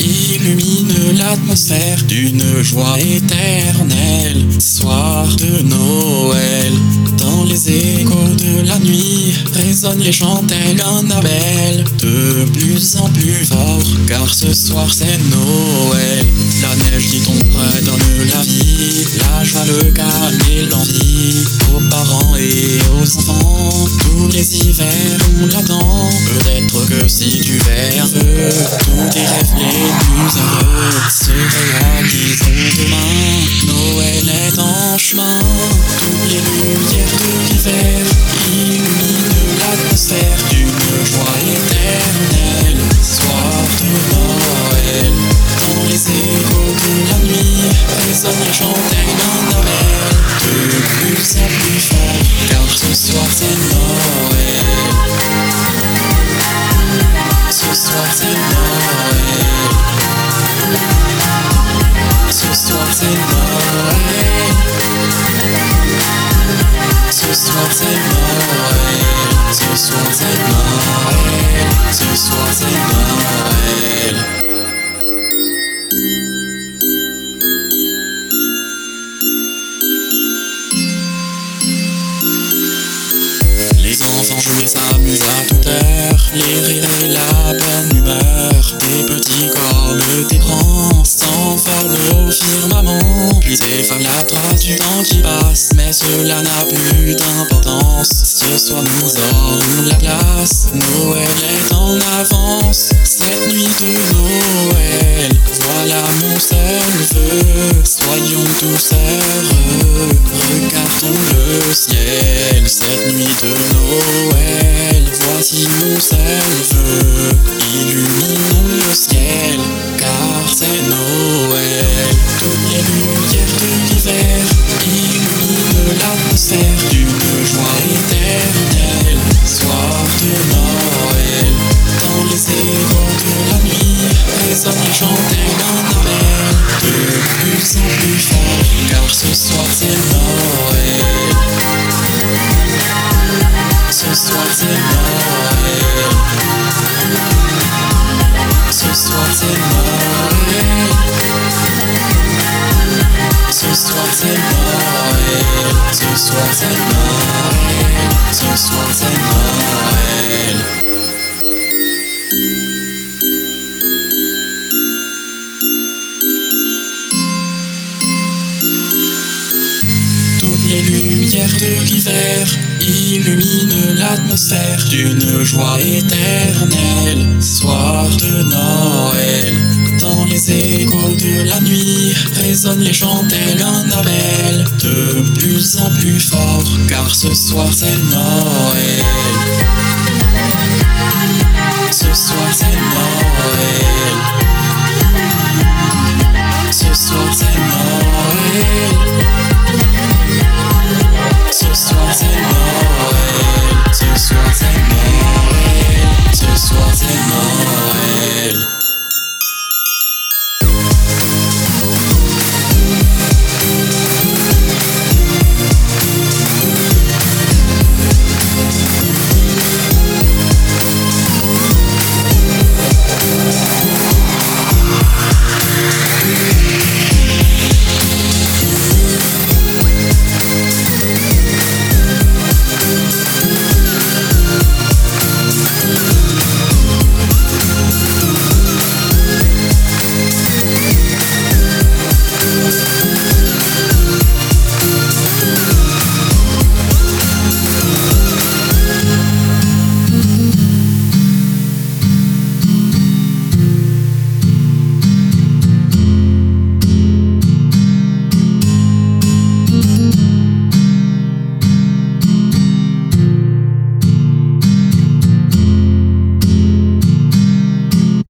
illumine l'atmosphère d'une joie éternelle. Soir de Noël, dans les échos de la nuit, résonnent les chants tel un appel. De plus en plus fort, car ce soir c'est Noël. La neige ton prêt donne la vie, la joie, le calme et l'envie. Aux parents et aux enfants, tous les hivers on l'attend. Chemin, les lumières de l'hiver illuminent l'atmosphère d'une joie éternelle. Soir de Noël, dans les échos de la nuit, résonne et chante d'un appel de plus en car ce soir c'est Noël. Enfants et s'amusent à toute heure, les rires et la bonne humeur. Des petits comme des grands s'envolent au firmament. Puis efface la trace du temps qui passe, mais cela n'a plus d'importance. Ce soir nous aurons la place, Noël est en avance. Cette nuit de Noël, voilà mon seul vœu. Soyons tous heureux, Mon seul vœu. Illuminons le ciel, car c'est Noël. Toutes les lumières de l'hiver illuminent l'atmosphère d'une soir c'est Noël. Ce soir c'est Noël. Toutes les lumières de l'hiver illuminent l'atmosphère d'une joie éternelle. Soir de Noël, dans les échos de la nuit, résonnent les chants tel appel de plus en plus fort, car ce soir c'est Noël. Ce soir c'est Noël. Ce soir c'est Noël.